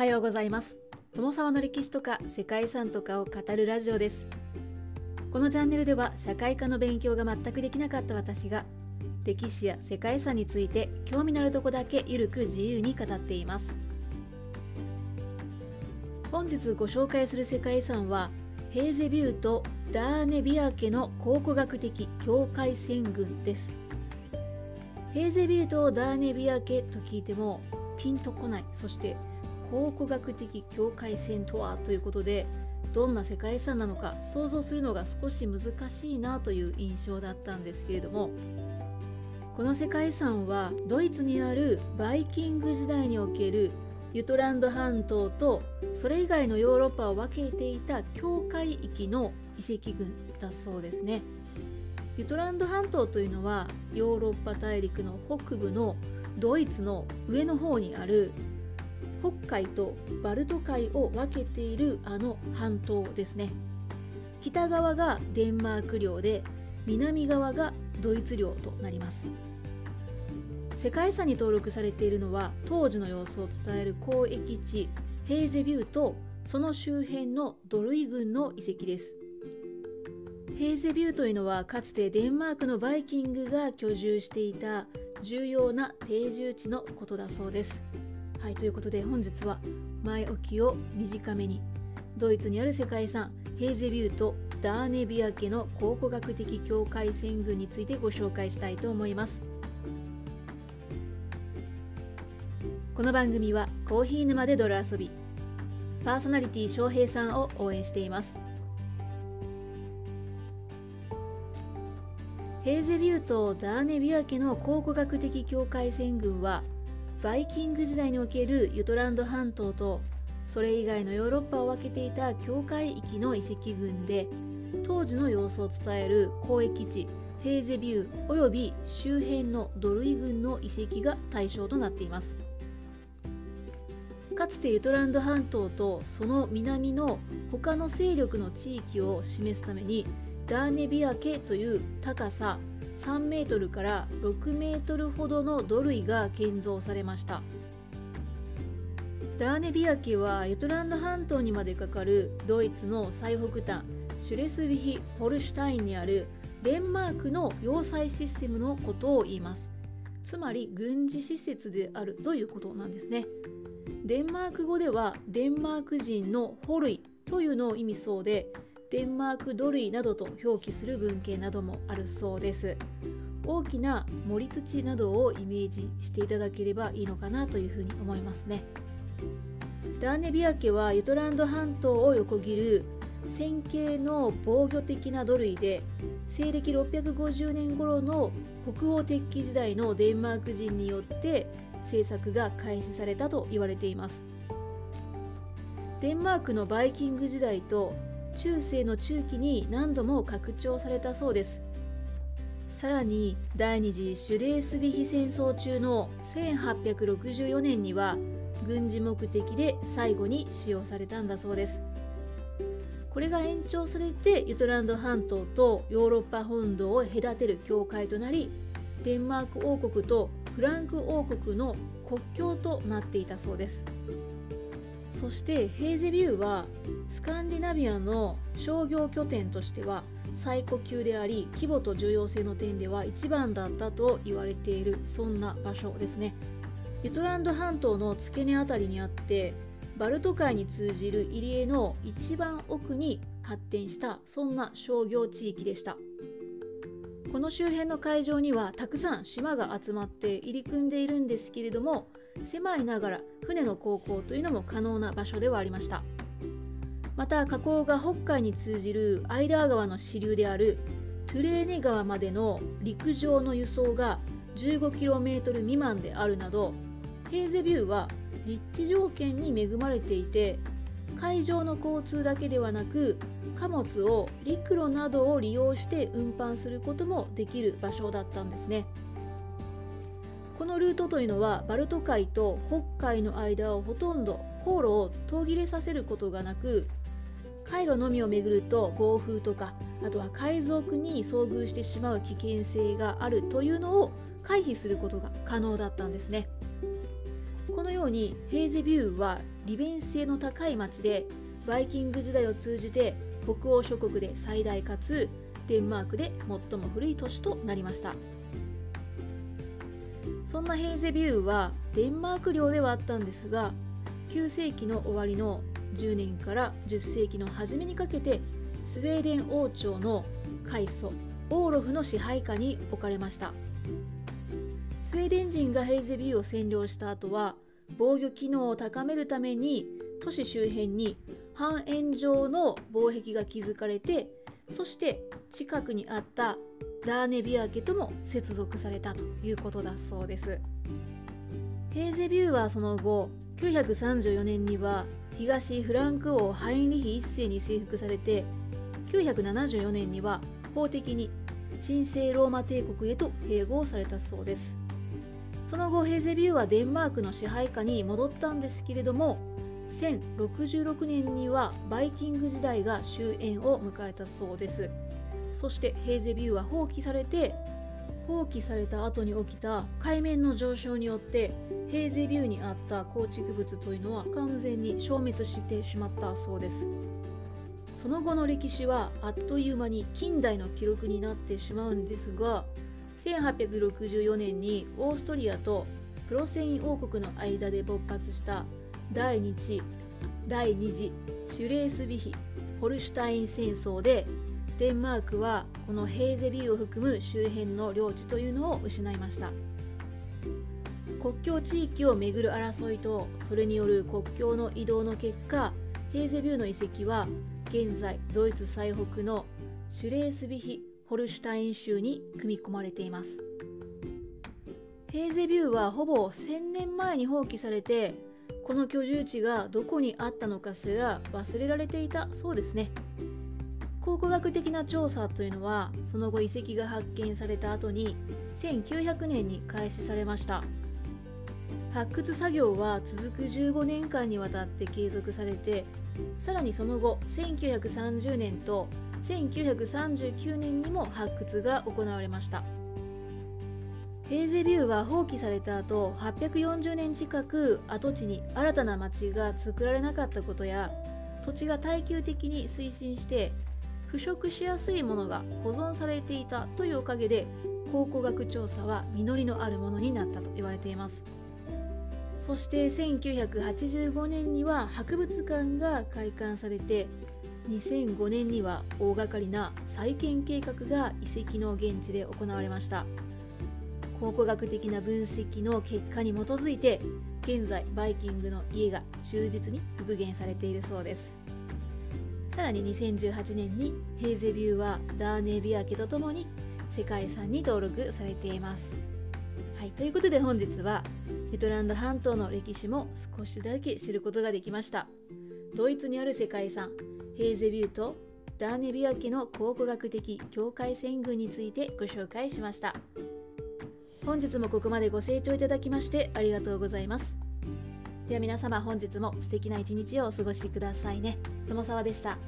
はようございます。友沢の歴史とか世界遺産とかを語るラジオです。このチャンネルでは社会科の勉強が全くできなかった私が歴史や世界遺産について興味のあるとこだけゆるく自由に語っています。本日ご紹介する世界遺産はヘーゼビューとダーネビア家の考古学的境界線群です。ヘーゼビューとダーネビア家と聞いてもピンとこない。そして考古学的境界線とはということでどんな世界遺産なのか想像するのが少し難しいなという印象だったんですけれどもこの世界遺産はドイツにあるバイキング時代におけるユトランド半島とそれ以外のヨーロッパを分けていた境界域の遺跡群だそうですね。ユトランド半島というのはヨーロッパ大陸の北部のドイツの上の方にある北海とバルト海を分けているあの半島ですね。北側がデンマーク領で南側がドイツ領となります。世界遺産に登録されているのは当時の様子を伝える交易地ヘーゼビューとその周辺のドルイ郡の遺跡です。ヘーゼビューというのはかつてデンマークのバイキングが居住していた重要な定住地のことだそうです。はいということで本日は前置きを短めにドイツにある世界遺産ヘーゼビューとダーネビア家の考古学的境界線群についてご紹介したいと思います。この番組はコーヒー沼で泥遊びパーソナリティ翔平さんを応援しています。ヘーゼビューとダーネビア家の考古学的境界線群はバイキング時代におけるユトランド半島とそれ以外のヨーロッパを分けていた境界域の遺跡群で当時の様子を伝える交易地ヘーゼビューおよび周辺のドルイ群の遺跡が対象となっています。かつてユトランド半島とその南の他の勢力の地域を示すためにダーネビア家という高さ3メートルから6メートルほどの土塁が建造されました。ダーネビア家はユトランド半島にまでかかるドイツの最北端シュレスビヒ・ホルシュタインにあるデンマークの要塞システムのことを言います。つまり軍事施設であるということなんですね。デンマーク語ではデンマーク人のホルイというのを意味そうでデンマークドルイなどと表記する文献などもあるそうです。大きな盛り土などをイメージしていただければいいのかなというふうに思いますね。ダーネビア家はユトランド半島を横切る線形の防御的な土塁で西暦650年頃の北欧鉄器時代のデンマーク人によって制作が開始されたと言われています。デンマークのバイキング時代と中世の中期に何度も拡張されたそうです。さらに第二次シュレースビヒ戦争中の1864年には軍事目的で最後に使用されたんだそうです。これが延長されてユトランド半島とヨーロッパ本土を隔てる境界となりデンマーク王国とフランク王国の国境となっていたそうです。そしてヘーゼビューはスカンディナビアの商業拠点としては最古級であり規模と重要性の点では一番だったと言われているそんな場所ですね。ユトランド半島の付け根辺りにあってバルト海に通じる入り江の一番奥に発展したそんな商業地域でした。この周辺の海上にはたくさん島が集まって入り組んでいるんですけれども狭いながら船の航行というのも可能な場所ではありましたまた河口が北海に通じるアイダー川の支流であるトゥレーネ川までの陸上の輸送が 15km 未満であるなどヘーゼビューは立地条件に恵まれていて海上の交通だけではなく貨物を陸路などを利用して運搬することもできる場所だったんですね。このルートというのはバルト海と北海の間をほとんど航路を途切れさせることがなく海路のみを巡ると暴風とかあとは海賊に遭遇してしまう危険性があるというのを回避することが可能だったんですね。このようにヘーゼビューは利便性の高い町でバイキング時代を通じて北欧諸国で最大かつデンマークで最も古い都市となりました。そんなヘーゼビューはデンマーク領ではあったんですが9世紀の終わりの10年から10世紀の初めにかけてスウェーデン王朝の開祖オーロフの支配下に置かれました。スウェーデン人がヘイゼビューを占領した後は防御機能を高めるために都市周辺に半円状の防壁が築かれてそして近くにあったダーネビア家とも接続されたということだそうです。ヘーゼビューはその後934年には東フランク王ハインリヒ1世に征服されて974年には法的に神聖ローマ帝国へと併合されたそうです。その後ヘーゼビューはデンマークの支配下に戻ったんですけれども1066年にはバイキング時代が終焉を迎えたそうです。そしてヘーゼビューは放棄されて放棄された後に起きた海面の上昇によってヘーゼビューにあった構築物というのは完全に消滅してしまったそうです。その後の歴史はあっという間に近代の記録になってしまうんですが1864年にオーストリアとプロセイン王国の間で勃発した第2次第2次シュレースビヒ・ホルシュタイン戦争でデンマークはこのヘーゼビューを含む周辺の領地というのを失いました。国境地域をめぐる争いとそれによる国境の移動の結果ヘーゼビューの遺跡は現在ドイツ最北のシュレースビヒホルシュタイン州に組み込まれています。ヘーゼビューはほぼ1000年前に放棄されてこの居住地がどこにあったのかすら忘れられていたそうですね。考古学的な調査というのはその後遺跡が発見された後に1900年に開始されました。発掘作業は続く15年間にわたって継続されてさらにその後1930年と1939年にも発掘が行われました。ヘーゼビューは放棄された後840年近く跡地に新たな町が作られなかったことや土地が耐久的に推進して腐食しやすいものが保存されていたというおかげで考古学調査は実りのあるものになったと言われています。そして1985年には博物館が開館されて2005年には大掛かりな再建計画が遺跡の現地で行われました。考古学的な分析の結果に基づいて現在バイキングの家が忠実に復元されているそうです。さらに2018年にヘーゼビューはダーネビア家とともに世界遺産に登録されています。はいということで本日はユトランド半島の歴史も少しだけ知ることができました。ドイツにある世界遺産ヘーゼビューとダーネビア家の考古学的境界線群についてご紹介しました。本日もここまでご清聴いただきましてありがとうございます。では皆様本日も素敵な一日をお過ごしくださいね。友沢でした。